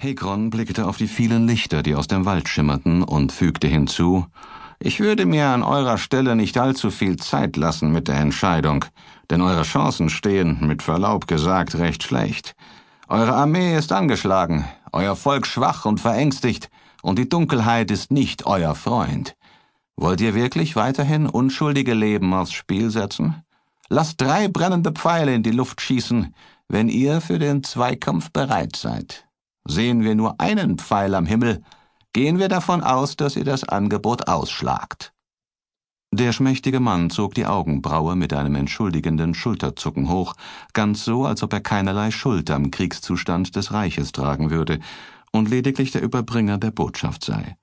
Hegron blickte auf die vielen Lichter, die aus dem Wald schimmerten, und fügte hinzu Ich würde mir an eurer Stelle nicht allzu viel Zeit lassen mit der Entscheidung, denn eure Chancen stehen, mit Verlaub gesagt, recht schlecht. Eure Armee ist angeschlagen, euer Volk schwach und verängstigt, und die Dunkelheit ist nicht euer Freund. Wollt ihr wirklich weiterhin unschuldige Leben aufs Spiel setzen? Lasst drei brennende Pfeile in die Luft schießen, wenn ihr für den Zweikampf bereit seid. Sehen wir nur einen Pfeil am Himmel, gehen wir davon aus, dass ihr das Angebot ausschlagt. Der schmächtige Mann zog die Augenbraue mit einem entschuldigenden Schulterzucken hoch, ganz so, als ob er keinerlei Schuld am Kriegszustand des Reiches tragen würde und lediglich der Überbringer der Botschaft sei.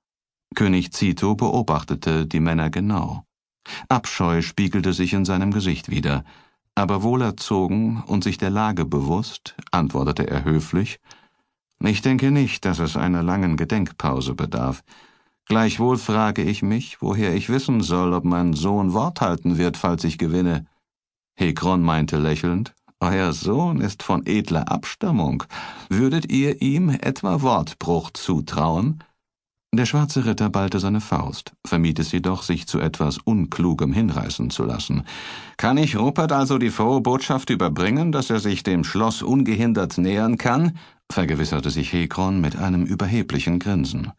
König Zito beobachtete die Männer genau. Abscheu spiegelte sich in seinem Gesicht wieder, aber wohlerzogen und sich der Lage bewusst, antwortete er höflich ich denke nicht, dass es einer langen Gedenkpause bedarf. Gleichwohl frage ich mich, woher ich wissen soll, ob mein Sohn Wort halten wird, falls ich gewinne. Hekron meinte lächelnd, Euer Sohn ist von edler Abstammung. Würdet ihr ihm etwa Wortbruch zutrauen? Der schwarze Ritter ballte seine Faust, vermied es jedoch, sich zu etwas Unklugem hinreißen zu lassen. Kann ich Rupert also die frohe Botschaft überbringen, dass er sich dem Schloss ungehindert nähern kann vergewisserte sich Hekron mit einem überheblichen Grinsen.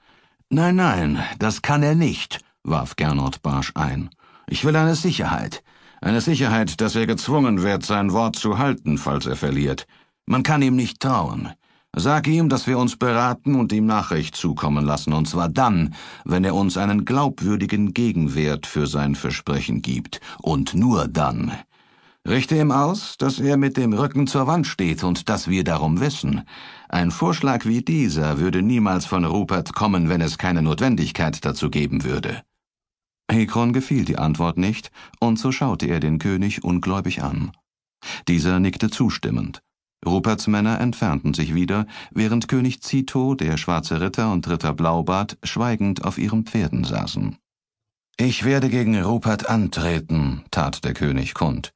Nein, nein, das kann er nicht, warf Gernot barsch ein. Ich will eine Sicherheit. Eine Sicherheit, dass er gezwungen wird, sein Wort zu halten, falls er verliert. Man kann ihm nicht trauen. Sag ihm, dass wir uns beraten und ihm Nachricht zukommen lassen, und zwar dann, wenn er uns einen glaubwürdigen Gegenwert für sein Versprechen gibt, und nur dann. Richte ihm aus, dass er mit dem Rücken zur Wand steht und dass wir darum wissen. Ein Vorschlag wie dieser würde niemals von Rupert kommen, wenn es keine Notwendigkeit dazu geben würde. Hekron gefiel die Antwort nicht, und so schaute er den König ungläubig an. Dieser nickte zustimmend. Ruperts Männer entfernten sich wieder, während König Zito, der schwarze Ritter und Ritter Blaubart schweigend auf ihren Pferden saßen. Ich werde gegen Rupert antreten, tat der König kund.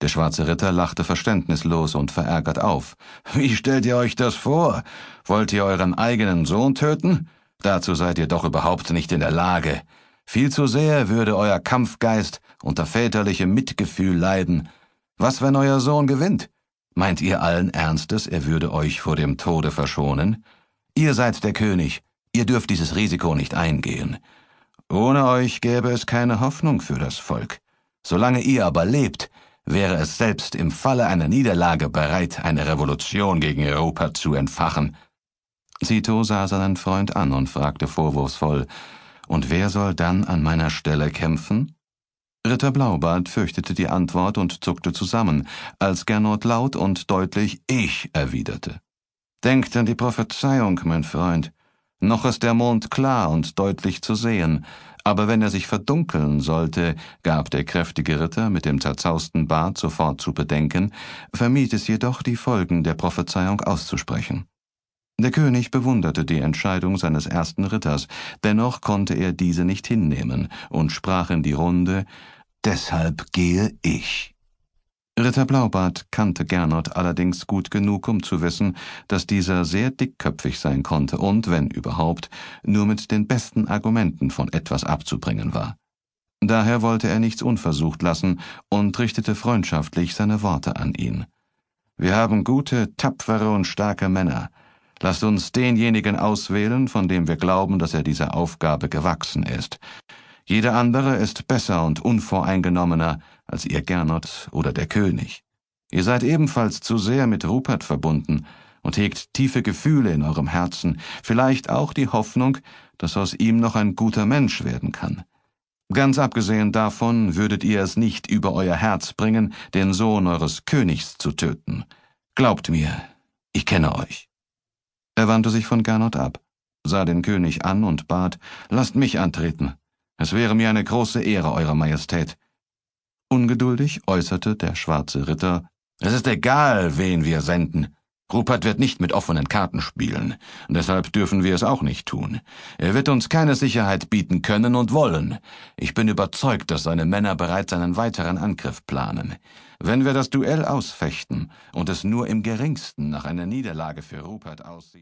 Der schwarze Ritter lachte verständnislos und verärgert auf. Wie stellt ihr euch das vor? Wollt ihr euren eigenen Sohn töten? Dazu seid ihr doch überhaupt nicht in der Lage. Viel zu sehr würde euer Kampfgeist unter väterlichem Mitgefühl leiden. Was, wenn euer Sohn gewinnt? Meint ihr allen Ernstes, er würde euch vor dem Tode verschonen? Ihr seid der König, ihr dürft dieses Risiko nicht eingehen. Ohne euch gäbe es keine Hoffnung für das Volk. Solange ihr aber lebt, wäre es selbst im Falle einer Niederlage bereit, eine Revolution gegen Europa zu entfachen. Zito sah seinen Freund an und fragte vorwurfsvoll, und wer soll dann an meiner Stelle kämpfen? Ritter Blaubart fürchtete die Antwort und zuckte zusammen, als Gernot laut und deutlich Ich erwiderte. Denkt an die Prophezeiung, mein Freund. Noch ist der Mond klar und deutlich zu sehen, aber wenn er sich verdunkeln sollte, gab der kräftige Ritter mit dem zerzausten Bart sofort zu bedenken, vermied es jedoch, die Folgen der Prophezeiung auszusprechen. Der König bewunderte die Entscheidung seines ersten Ritters, dennoch konnte er diese nicht hinnehmen und sprach in die Runde Deshalb gehe ich. Ritter Blaubart kannte Gernot allerdings gut genug, um zu wissen, dass dieser sehr dickköpfig sein konnte und, wenn überhaupt, nur mit den besten Argumenten von etwas abzubringen war. Daher wollte er nichts unversucht lassen und richtete freundschaftlich seine Worte an ihn. Wir haben gute, tapfere und starke Männer. Lasst uns denjenigen auswählen, von dem wir glauben, dass er dieser Aufgabe gewachsen ist. Jeder andere ist besser und unvoreingenommener als ihr Gernot oder der König. Ihr seid ebenfalls zu sehr mit Rupert verbunden und hegt tiefe Gefühle in eurem Herzen, vielleicht auch die Hoffnung, dass aus ihm noch ein guter Mensch werden kann. Ganz abgesehen davon würdet ihr es nicht über euer Herz bringen, den Sohn eures Königs zu töten. Glaubt mir, ich kenne euch. Er wandte sich von Gernot ab, sah den König an und bat, lasst mich antreten. Es wäre mir eine große Ehre, Eure Majestät. Ungeduldig äußerte der schwarze Ritter, es ist egal, wen wir senden. Rupert wird nicht mit offenen Karten spielen, deshalb dürfen wir es auch nicht tun. Er wird uns keine Sicherheit bieten können und wollen. Ich bin überzeugt, dass seine Männer bereits einen weiteren Angriff planen. Wenn wir das Duell ausfechten und es nur im geringsten nach einer Niederlage für Rupert aussieht,